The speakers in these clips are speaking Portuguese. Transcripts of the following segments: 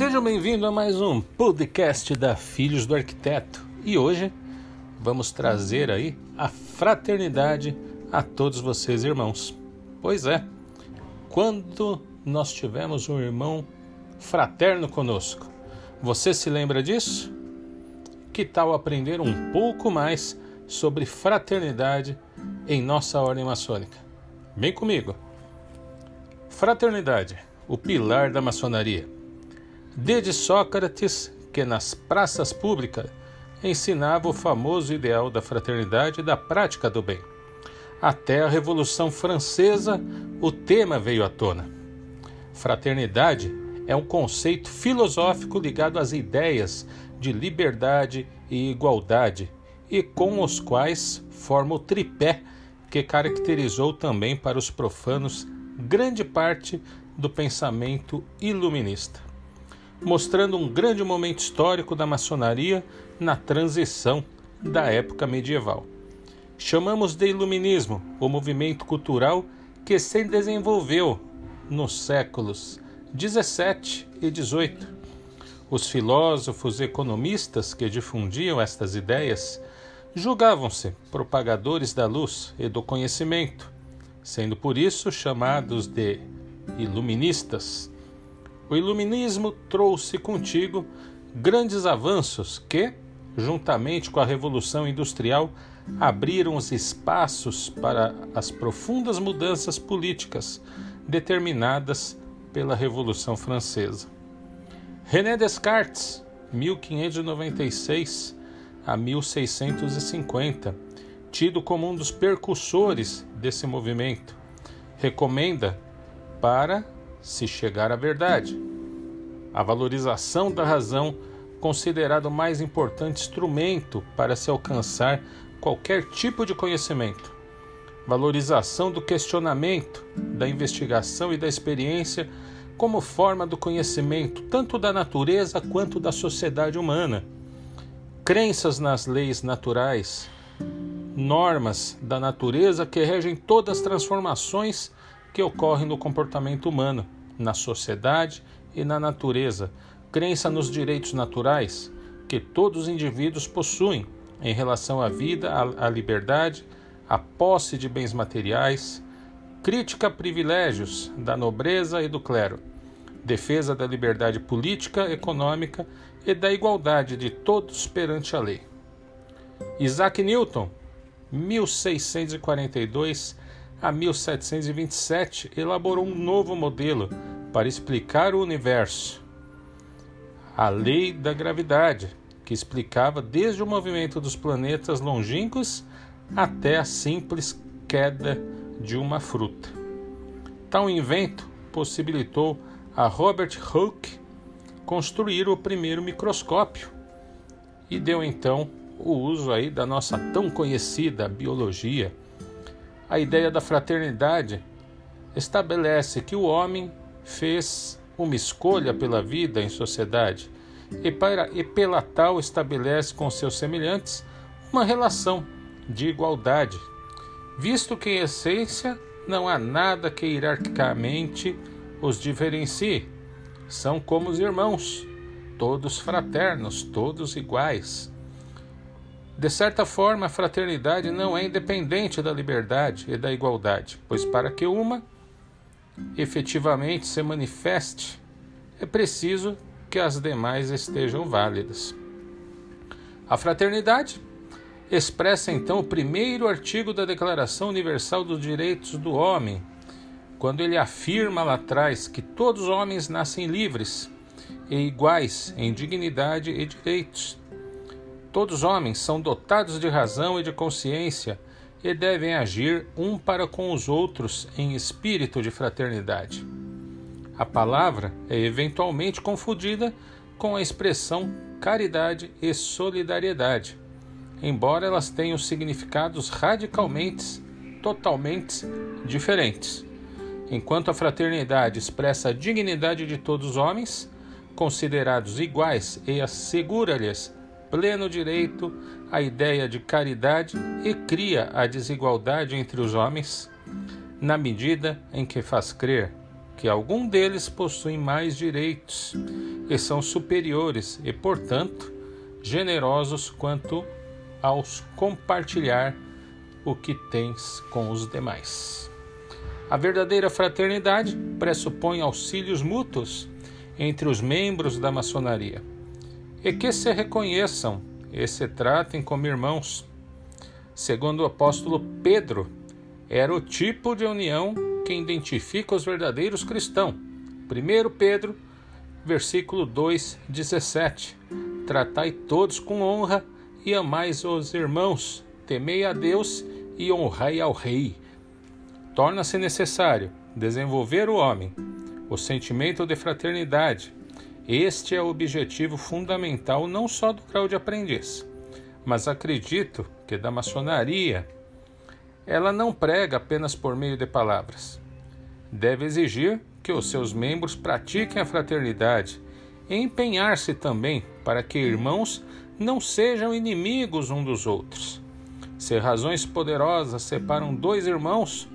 Sejam bem-vindos a mais um podcast da Filhos do Arquiteto. E hoje vamos trazer aí a fraternidade a todos vocês, irmãos. Pois é, quando nós tivemos um irmão fraterno conosco, você se lembra disso? Que tal aprender um pouco mais sobre fraternidade em nossa ordem maçônica? Vem comigo. Fraternidade, o pilar da maçonaria. Desde Sócrates, que nas praças públicas ensinava o famoso ideal da fraternidade e da prática do bem. Até a Revolução Francesa, o tema veio à tona. Fraternidade é um conceito filosófico ligado às ideias de liberdade e igualdade e com os quais forma o tripé que caracterizou também para os profanos grande parte do pensamento iluminista, mostrando um grande momento histórico da maçonaria na transição da época medieval. Chamamos de iluminismo o movimento cultural que se desenvolveu nos séculos 17 e 18. Os filósofos e economistas que difundiam estas ideias julgavam-se propagadores da luz e do conhecimento sendo por isso chamados de iluministas. O iluminismo trouxe contigo grandes avanços que, juntamente com a Revolução Industrial, abriram os espaços para as profundas mudanças políticas determinadas pela Revolução Francesa. René Descartes, 1596 a 1650, tido como um dos percussores desse movimento, recomenda para se chegar à verdade. A valorização da razão, considerado o mais importante instrumento para se alcançar qualquer tipo de conhecimento. Valorização do questionamento, da investigação e da experiência como forma do conhecimento tanto da natureza quanto da sociedade humana. Crenças nas leis naturais, normas da natureza que regem todas as transformações que ocorrem no comportamento humano, na sociedade e na natureza, crença nos direitos naturais que todos os indivíduos possuem em relação à vida, à liberdade, à posse de bens materiais, crítica a privilégios da nobreza e do clero, defesa da liberdade política, econômica e da igualdade de todos perante a lei. Isaac Newton 1642 a 1727, elaborou um novo modelo para explicar o universo. A lei da gravidade, que explicava desde o movimento dos planetas longínquos até a simples queda de uma fruta. Tal invento possibilitou a Robert Hooke construir o primeiro microscópio e deu então o uso aí da nossa tão conhecida biologia. A ideia da fraternidade estabelece que o homem fez uma escolha pela vida em sociedade e, para, e pela tal estabelece com seus semelhantes uma relação de igualdade, visto que em essência não há nada que hierarquicamente os diferencie. São como os irmãos, todos fraternos, todos iguais. De certa forma, a fraternidade não é independente da liberdade e da igualdade, pois para que uma efetivamente se manifeste, é preciso que as demais estejam válidas. A fraternidade expressa então o primeiro artigo da Declaração Universal dos Direitos do Homem, quando ele afirma lá atrás que todos os homens nascem livres e iguais em dignidade e direitos Todos os homens são dotados de razão e de consciência e devem agir um para com os outros em espírito de fraternidade. A palavra é eventualmente confundida com a expressão caridade e solidariedade, embora elas tenham significados radicalmente, totalmente diferentes. Enquanto a fraternidade expressa a dignidade de todos os homens, considerados iguais, e assegura-lhes pleno direito à ideia de caridade e cria a desigualdade entre os homens, na medida em que faz crer que algum deles possui mais direitos e são superiores e, portanto, generosos quanto aos compartilhar o que tens com os demais. A verdadeira fraternidade pressupõe auxílios mútuos entre os membros da maçonaria e que se reconheçam e se tratem como irmãos. Segundo o apóstolo Pedro, era o tipo de união que identifica os verdadeiros cristãos. 1 Pedro, versículo 2, 17. Tratai todos com honra e amais os irmãos, temei a Deus e honrai ao Rei. Torna-se necessário desenvolver o homem, o sentimento de fraternidade. Este é o objetivo fundamental não só do grau de aprendiz, mas acredito que da maçonaria ela não prega apenas por meio de palavras. Deve exigir que os seus membros pratiquem a fraternidade e empenhar-se também para que irmãos não sejam inimigos um dos outros. Se razões poderosas separam dois irmãos,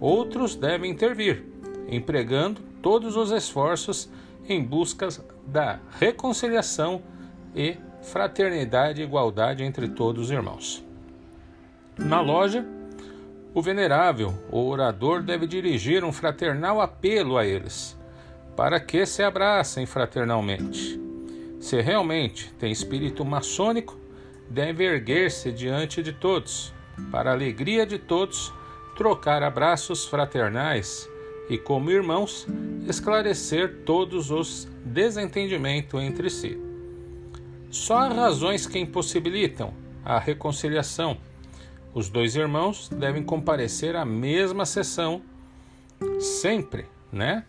outros devem intervir, empregando todos os esforços em busca da reconciliação e fraternidade e igualdade entre todos os irmãos. Na loja, o venerável, o orador, deve dirigir um fraternal apelo a eles, para que se abracem fraternalmente. Se realmente tem espírito maçônico, deve erguer-se diante de todos, para a alegria de todos, trocar abraços fraternais e, como irmãos, esclarecer todos os desentendimentos entre si. Só há razões que impossibilitam a reconciliação os dois irmãos devem comparecer à mesma sessão sempre, né?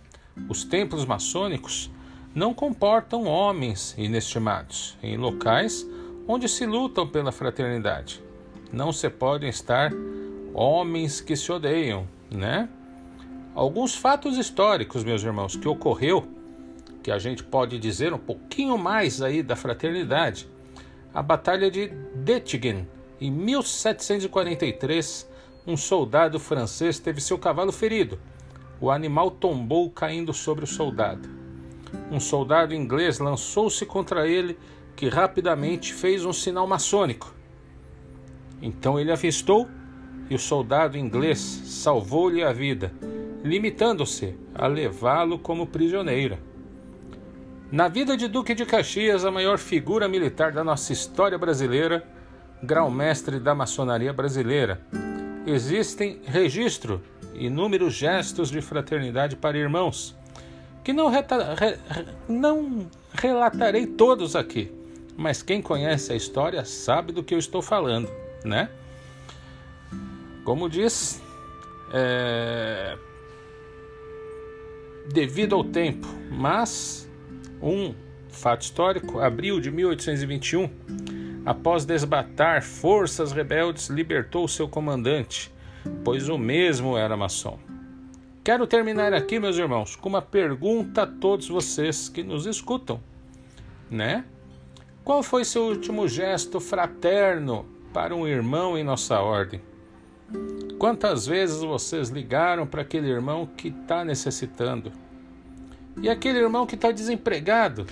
Os templos maçônicos não comportam homens inestimados em locais onde se lutam pela fraternidade. Não se podem estar homens que se odeiam, né? Alguns fatos históricos, meus irmãos, que ocorreu, que a gente pode dizer um pouquinho mais aí da fraternidade. A Batalha de Dettingen, em 1743, um soldado francês teve seu cavalo ferido. O animal tombou caindo sobre o soldado. Um soldado inglês lançou-se contra ele, que rapidamente fez um sinal maçônico. Então ele avistou e o soldado inglês salvou-lhe a vida, limitando-se a levá-lo como prisioneiro. Na vida de Duque de Caxias, a maior figura militar da nossa história brasileira, grão-mestre da maçonaria brasileira. Existem registro inúmeros gestos de fraternidade para irmãos, que não, re, não relatarei todos aqui, mas quem conhece a história sabe do que eu estou falando, né? Como diz, é, devido ao tempo, mas um fato histórico, abril de 1821, após desbatar forças rebeldes, libertou seu comandante, pois o mesmo era maçom. Quero terminar aqui, meus irmãos, com uma pergunta a todos vocês que nos escutam, né? Qual foi seu último gesto fraterno para um irmão em nossa ordem? Quantas vezes vocês ligaram para aquele irmão que está necessitando? E aquele irmão que está desempregado?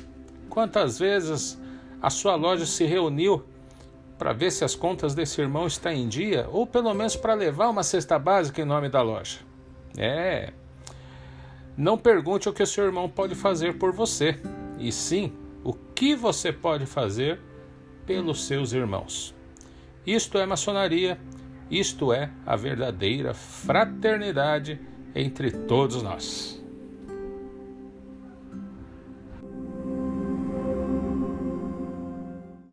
Quantas vezes a sua loja se reuniu para ver se as contas desse irmão estão em dia, ou pelo menos para levar uma cesta básica em nome da loja. É. Não pergunte o que o seu irmão pode fazer por você, e sim o que você pode fazer pelos seus irmãos. Isto é maçonaria, isto é a verdadeira fraternidade entre todos nós.